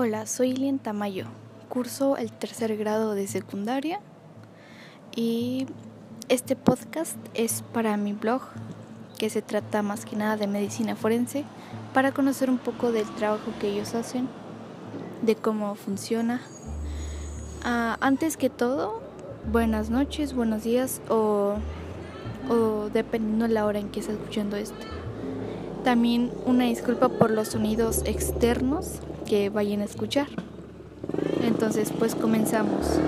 Hola, soy Lien Tamayo. Curso el tercer grado de secundaria y este podcast es para mi blog que se trata más que nada de medicina forense para conocer un poco del trabajo que ellos hacen, de cómo funciona. Ah, antes que todo, buenas noches, buenos días o, o dependiendo de la hora en que estés escuchando esto. También una disculpa por los sonidos externos que vayan a escuchar. Entonces, pues comenzamos.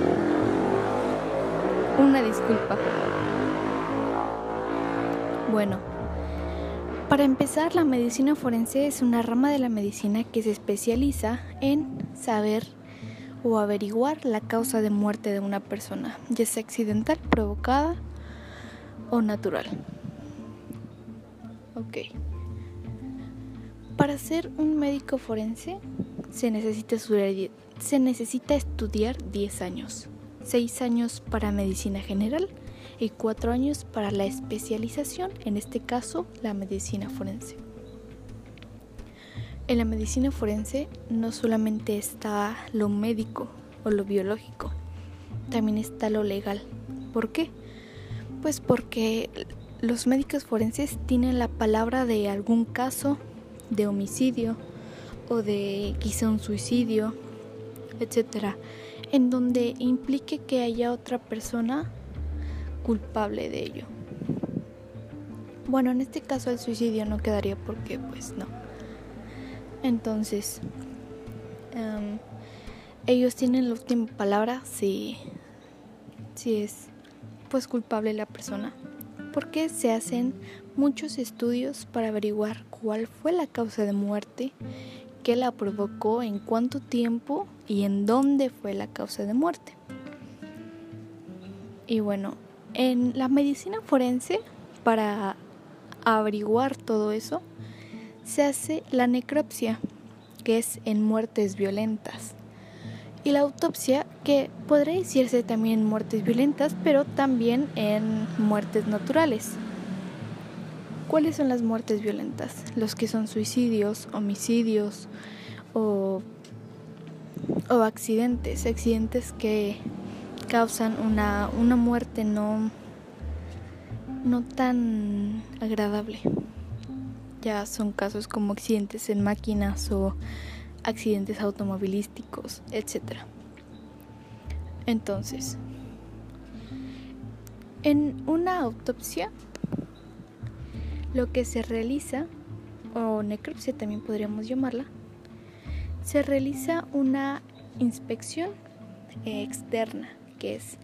Una disculpa. Bueno, para empezar, la medicina forense es una rama de la medicina que se especializa en saber o averiguar la causa de muerte de una persona, ya sea accidental, provocada o natural. Ok. Para ser un médico forense se necesita estudiar, se necesita estudiar 10 años, 6 años para medicina general y 4 años para la especialización, en este caso la medicina forense. En la medicina forense no solamente está lo médico o lo biológico, también está lo legal. ¿Por qué? Pues porque los médicos forenses tienen la palabra de algún caso de homicidio o de quizá un suicidio, etcétera, en donde implique que haya otra persona culpable de ello. Bueno, en este caso el suicidio no quedaría porque pues no. Entonces, em, ellos tienen la última palabra si, si es pues culpable la persona. Porque se hacen muchos estudios para averiguar cuál fue la causa de muerte, qué la provocó, en cuánto tiempo y en dónde fue la causa de muerte. Y bueno, en la medicina forense, para averiguar todo eso, se hace la necropsia, que es en muertes violentas. Y la autopsia, que podría decirse también en muertes violentas, pero también en muertes naturales. ¿Cuáles son las muertes violentas? Los que son suicidios, homicidios o, o accidentes, accidentes que causan una, una muerte no, no tan agradable. Ya son casos como accidentes en máquinas o accidentes automovilísticos, etc. Entonces, en una autopsia lo que se realiza, o necropsia también podríamos llamarla, se realiza una inspección externa, que es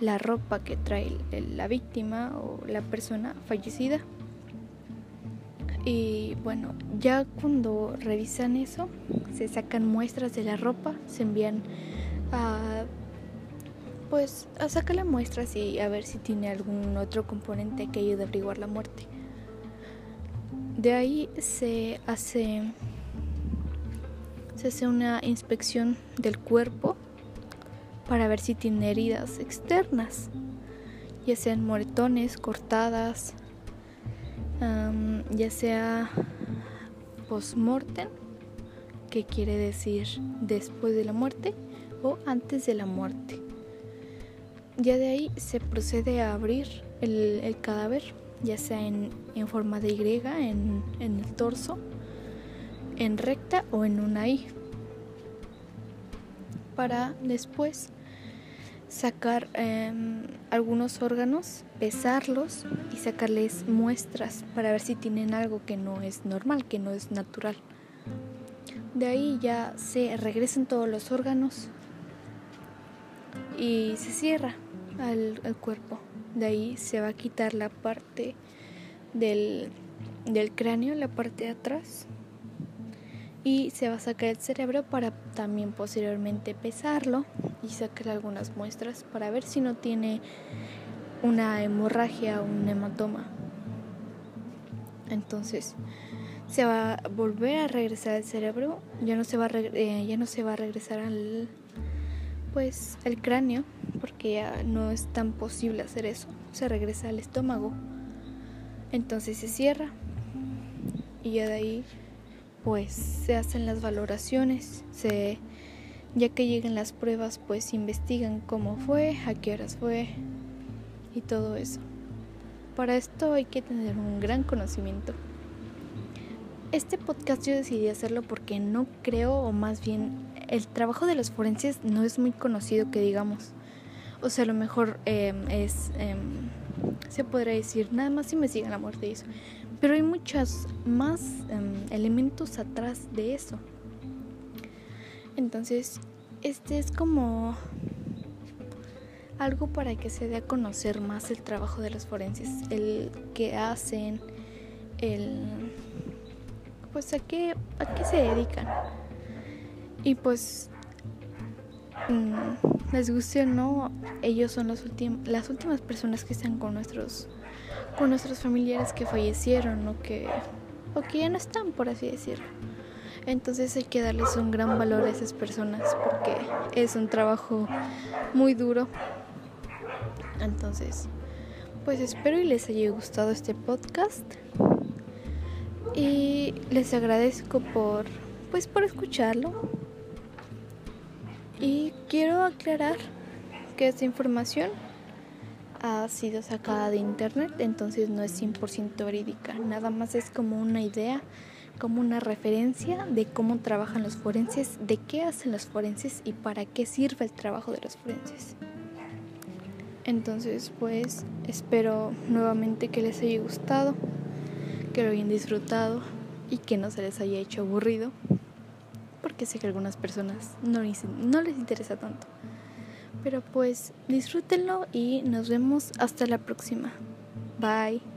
la ropa que trae la víctima o la persona fallecida. Y bueno, ya cuando revisan eso, se sacan muestras de la ropa, se envían a pues a sacarle muestras y a ver si tiene algún otro componente que ayude a averiguar la muerte. De ahí se hace, se hace una inspección del cuerpo para ver si tiene heridas externas, ya sean moretones, cortadas, ya sea post-mortem, que quiere decir después de la muerte o antes de la muerte. Ya de ahí se procede a abrir el cadáver ya sea en, forma de Y en, el torso, en recta o en una I, para después sacar em, algunos órganos, pesarlos y sacarles muestras para ver si tienen algo que no es normal, que no es natural. De ahí ya se regresan todos los órganos y se cierra al cuerpo. De ahí se va a quitar la parte del, cráneo, la parte de atrás. Y se va a sacar el cerebro para también posteriormente pesarlo y sacar algunas muestras para ver si no tiene una hemorragia o un hematoma. Entonces, se va a volver a regresar el cerebro, ya no se va eh, ya no se va a regresar al pues el cráneo, porque ya no es tan posible hacer eso. Se regresa al estómago. Entonces se cierra y ya de ahí pues se hacen las valoraciones, se ya que lleguen las pruebas, pues investigan cómo fue, a qué horas fue y todo eso. Para esto hay que tener un gran conocimiento. Este podcast yo decidí hacerlo porque no creo, o más bien el trabajo de los forenses no es muy conocido que digamos. O sea, a lo mejor em, es, em, se podría decir, nada más investigan la muerte y eso. Pero hay muchos más em, elementos atrás de eso. Entonces, este es como algo para que se dé a conocer más el trabajo de los forenses, el que hacen, el pues a qué a qué se dedican. Y pues mm, les guste o no, ellos son los las últimas personas que están con nuestros con nuestros familiares que fallecieron o que o que ya no están, por así decirlo. Entonces hay que darles un gran valor a esas personas porque es un trabajo muy duro. Entonces, pues espero y les haya gustado este podcast. Y les agradezco por pues por escucharlo. Y quiero aclarar que esta información ha sido sacada de internet, entonces no es 100% verídica, nada más es como una idea como una referencia de cómo trabajan los forenses, de qué hacen los forenses y para qué sirve el trabajo de los forenses. Entonces, pues espero nuevamente que les haya gustado, que lo hayan disfrutado y que no se les haya hecho aburrido, porque sé que a algunas personas no les, no les interesa tanto. Pero pues disfrútenlo y nos vemos hasta la próxima. Bye.